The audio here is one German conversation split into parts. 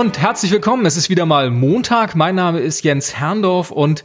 und herzlich willkommen. Es ist wieder mal Montag. Mein Name ist Jens Herrndorf und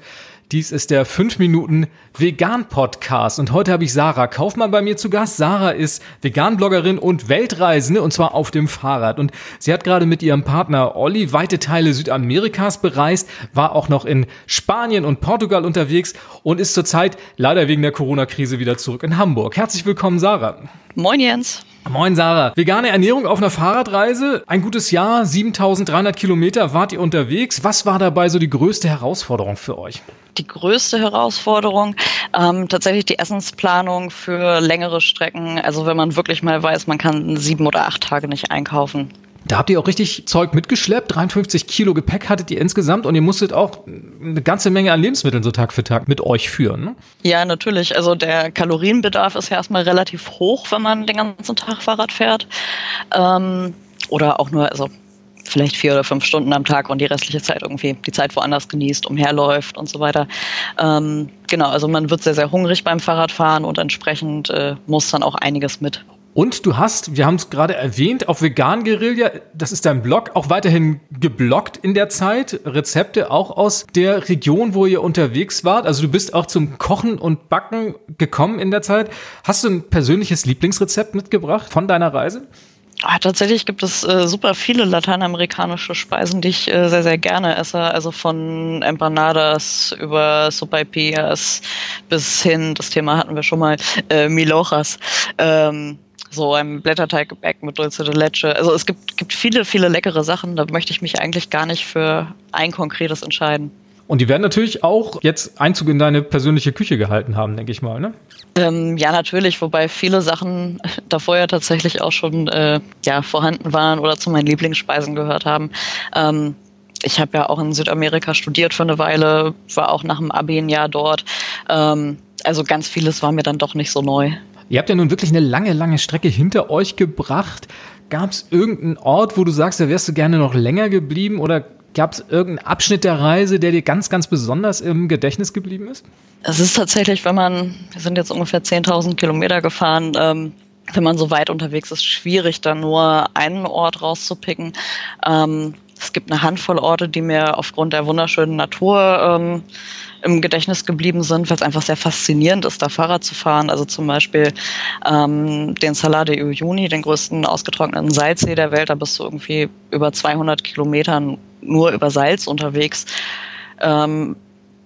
dies ist der 5 Minuten Vegan Podcast und heute habe ich Sarah Kaufmann bei mir zu Gast. Sarah ist Vegan-Bloggerin und Weltreisende und zwar auf dem Fahrrad und sie hat gerade mit ihrem Partner Olli weite Teile Südamerikas bereist, war auch noch in Spanien und Portugal unterwegs und ist zurzeit leider wegen der Corona-Krise wieder zurück in Hamburg. Herzlich willkommen, Sarah. Moin Jens. Moin Sarah. Vegane Ernährung auf einer Fahrradreise. Ein gutes Jahr, 7300 Kilometer wart ihr unterwegs. Was war dabei so die größte Herausforderung für euch? Die größte Herausforderung ähm, tatsächlich die Essensplanung für längere Strecken. Also wenn man wirklich mal weiß, man kann sieben oder acht Tage nicht einkaufen. Da habt ihr auch richtig Zeug mitgeschleppt. 53 Kilo Gepäck hattet ihr insgesamt und ihr musstet auch eine ganze Menge an Lebensmitteln so Tag für Tag mit euch führen. Ne? Ja, natürlich. Also der Kalorienbedarf ist ja erstmal relativ hoch, wenn man den ganzen Tag Fahrrad fährt. Ähm, oder auch nur, also vielleicht vier oder fünf Stunden am Tag und die restliche Zeit irgendwie die Zeit woanders genießt, umherläuft und so weiter. Ähm, genau, also man wird sehr, sehr hungrig beim Fahrradfahren und entsprechend äh, muss dann auch einiges mit. Und du hast, wir haben es gerade erwähnt, auf Vegan Guerilla, das ist dein Blog, auch weiterhin geblockt in der Zeit. Rezepte auch aus der Region, wo ihr unterwegs wart. Also du bist auch zum Kochen und Backen gekommen in der Zeit. Hast du ein persönliches Lieblingsrezept mitgebracht von deiner Reise? Ah, tatsächlich gibt es äh, super viele lateinamerikanische Speisen, die ich äh, sehr, sehr gerne esse. Also von Empanadas über Sopaipillas bis hin, das Thema hatten wir schon mal, äh, Milojas. Ähm, so ein Blätterteiggebäck mit Dulce de Leche. Also es gibt, gibt viele, viele leckere Sachen. Da möchte ich mich eigentlich gar nicht für ein konkretes entscheiden. Und die werden natürlich auch jetzt Einzug in deine persönliche Küche gehalten haben, denke ich mal, ne? Ähm, ja, natürlich, wobei viele Sachen davor ja tatsächlich auch schon äh, ja, vorhanden waren oder zu meinen Lieblingsspeisen gehört haben. Ähm, ich habe ja auch in Südamerika studiert für eine Weile, war auch nach dem Abi ein Jahr dort. Ähm, also ganz vieles war mir dann doch nicht so neu. Ihr habt ja nun wirklich eine lange, lange Strecke hinter euch gebracht. Gab es irgendeinen Ort, wo du sagst, da wärst du gerne noch länger geblieben oder gab es irgendeinen Abschnitt der Reise, der dir ganz, ganz besonders im Gedächtnis geblieben ist? Es ist tatsächlich, wenn man, wir sind jetzt ungefähr 10.000 Kilometer gefahren, ähm, wenn man so weit unterwegs ist, schwierig, da nur einen Ort rauszupicken. Ähm, es gibt eine Handvoll Orte, die mir aufgrund der wunderschönen Natur ähm, im Gedächtnis geblieben sind, weil es einfach sehr faszinierend ist, da Fahrrad zu fahren. Also zum Beispiel ähm, den Salar de Uyuni, den größten ausgetrockneten Salzsee der Welt. Da bist du irgendwie über 200 Kilometern nur über Salz unterwegs. Ähm,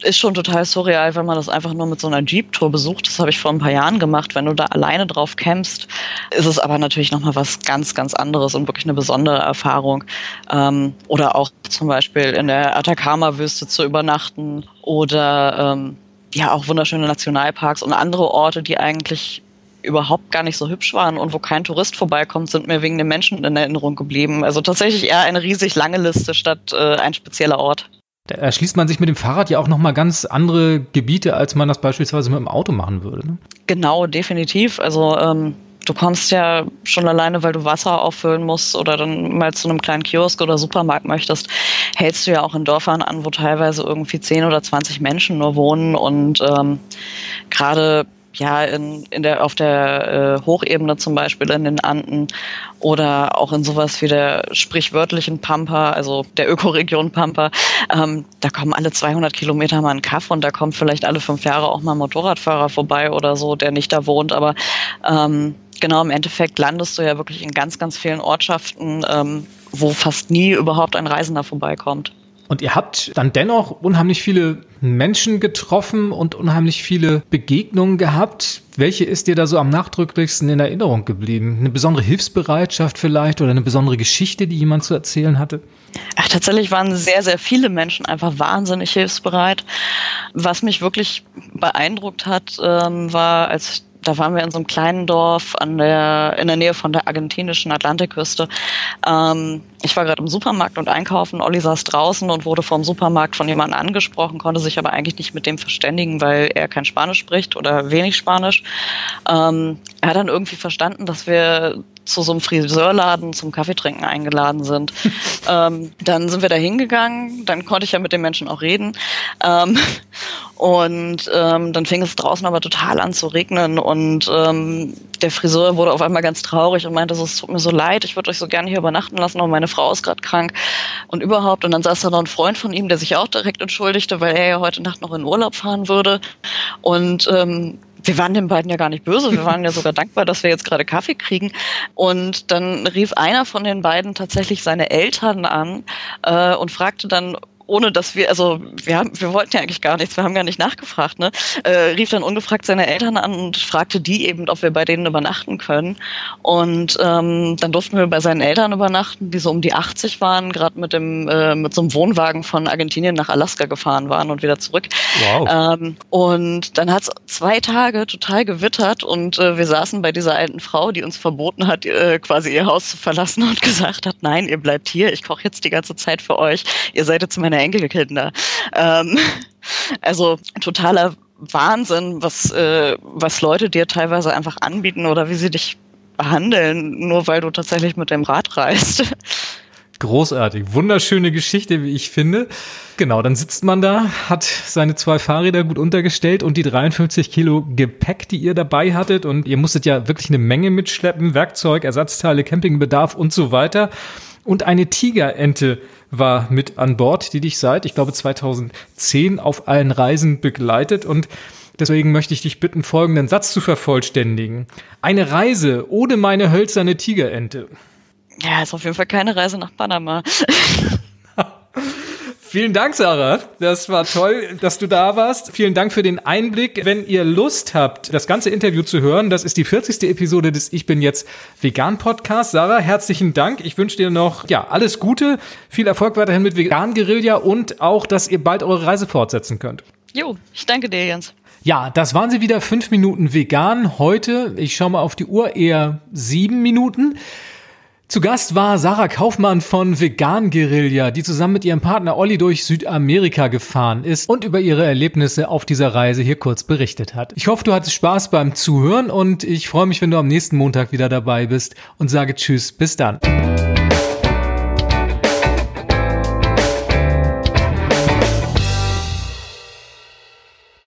ist schon total surreal, wenn man das einfach nur mit so einer Jeep-Tour besucht. Das habe ich vor ein paar Jahren gemacht. Wenn du da alleine drauf campst, ist es aber natürlich nochmal was ganz, ganz anderes und wirklich eine besondere Erfahrung. Ähm, oder auch zum Beispiel in der Atacama-Wüste zu übernachten oder ähm, ja auch wunderschöne Nationalparks und andere Orte, die eigentlich überhaupt gar nicht so hübsch waren und wo kein Tourist vorbeikommt, sind mir wegen den Menschen in Erinnerung geblieben. Also tatsächlich eher eine riesig lange Liste statt äh, ein spezieller Ort. Da erschließt man sich mit dem Fahrrad ja auch nochmal ganz andere Gebiete, als man das beispielsweise mit dem Auto machen würde. Ne? Genau, definitiv. Also ähm, du kommst ja schon alleine, weil du Wasser auffüllen musst oder dann mal zu einem kleinen Kiosk oder Supermarkt möchtest, hältst du ja auch in Dörfern an, wo teilweise irgendwie 10 oder 20 Menschen nur wohnen und ähm, gerade ja, in, in der, auf der äh, Hochebene zum Beispiel in den Anden oder auch in sowas wie der sprichwörtlichen Pampa, also der Ökoregion Pampa, ähm, da kommen alle 200 Kilometer mal ein Kaff und da kommt vielleicht alle fünf Jahre auch mal ein Motorradfahrer vorbei oder so, der nicht da wohnt, aber ähm, genau im Endeffekt landest du ja wirklich in ganz, ganz vielen Ortschaften, ähm, wo fast nie überhaupt ein Reisender vorbeikommt. Und ihr habt dann dennoch unheimlich viele Menschen getroffen und unheimlich viele Begegnungen gehabt. Welche ist dir da so am nachdrücklichsten in Erinnerung geblieben? Eine besondere Hilfsbereitschaft vielleicht oder eine besondere Geschichte, die jemand zu erzählen hatte? Ach, tatsächlich waren sehr, sehr viele Menschen einfach wahnsinnig hilfsbereit. Was mich wirklich beeindruckt hat, ähm, war, als da waren wir in so einem kleinen Dorf an der, in der Nähe von der argentinischen Atlantikküste. Ähm, ich war gerade im Supermarkt und einkaufen. Olli saß draußen und wurde vom Supermarkt von jemandem angesprochen, konnte sich aber eigentlich nicht mit dem verständigen, weil er kein Spanisch spricht oder wenig Spanisch. Ähm, er hat dann irgendwie verstanden, dass wir zu so einem Friseurladen zum Kaffeetrinken eingeladen sind. ähm, dann sind wir da hingegangen, dann konnte ich ja mit den Menschen auch reden. Ähm, und ähm, dann fing es draußen aber total an zu regnen und ähm, der Friseur wurde auf einmal ganz traurig und meinte, es tut mir so leid, ich würde euch so gerne hier übernachten lassen, aber meine Frau ist gerade krank und überhaupt. Und dann saß da noch ein Freund von ihm, der sich auch direkt entschuldigte, weil er ja heute Nacht noch in Urlaub fahren würde. Und ähm, wir waren den beiden ja gar nicht böse, wir waren ja sogar dankbar, dass wir jetzt gerade Kaffee kriegen. Und dann rief einer von den beiden tatsächlich seine Eltern an äh, und fragte dann, ohne dass wir, also wir haben, wir wollten ja eigentlich gar nichts, wir haben gar nicht nachgefragt, ne? Äh, rief dann ungefragt seine Eltern an und fragte die eben, ob wir bei denen übernachten können. Und ähm, dann durften wir bei seinen Eltern übernachten, die so um die 80 waren, gerade mit dem äh, mit so einem Wohnwagen von Argentinien nach Alaska gefahren waren und wieder zurück. Wow. Ähm, und dann hat es zwei Tage total gewittert und äh, wir saßen bei dieser alten Frau, die uns verboten hat, äh, quasi ihr Haus zu verlassen und gesagt hat, nein, ihr bleibt hier, ich koche jetzt die ganze Zeit für euch, ihr seid jetzt meine Enkelkinder. Ähm, also totaler Wahnsinn, was, äh, was Leute dir teilweise einfach anbieten oder wie sie dich behandeln, nur weil du tatsächlich mit dem Rad reist. Großartig, wunderschöne Geschichte, wie ich finde. Genau, dann sitzt man da, hat seine zwei Fahrräder gut untergestellt und die 53 Kilo Gepäck, die ihr dabei hattet. Und ihr musstet ja wirklich eine Menge mitschleppen, Werkzeug, Ersatzteile, Campingbedarf und so weiter. Und eine Tigerente war mit an Bord, die dich seit, ich glaube, 2010 auf allen Reisen begleitet und Deswegen möchte ich dich bitten, folgenden Satz zu vervollständigen. Eine Reise ohne meine hölzerne Tigerente. Ja, ist auf jeden Fall keine Reise nach Panama. Vielen Dank, Sarah. Das war toll, dass du da warst. Vielen Dank für den Einblick. Wenn ihr Lust habt, das ganze Interview zu hören, das ist die 40. Episode des Ich bin jetzt vegan Podcast. Sarah, herzlichen Dank. Ich wünsche dir noch, ja, alles Gute. Viel Erfolg weiterhin mit Vegan Guerilla und auch, dass ihr bald eure Reise fortsetzen könnt. Jo, ich danke dir, Jens. Ja, das waren sie wieder. Fünf Minuten vegan. Heute, ich schaue mal auf die Uhr, eher sieben Minuten. Zu Gast war Sarah Kaufmann von Vegan Guerilla, die zusammen mit ihrem Partner Olli durch Südamerika gefahren ist und über ihre Erlebnisse auf dieser Reise hier kurz berichtet hat. Ich hoffe, du hattest Spaß beim Zuhören und ich freue mich, wenn du am nächsten Montag wieder dabei bist und sage Tschüss, bis dann.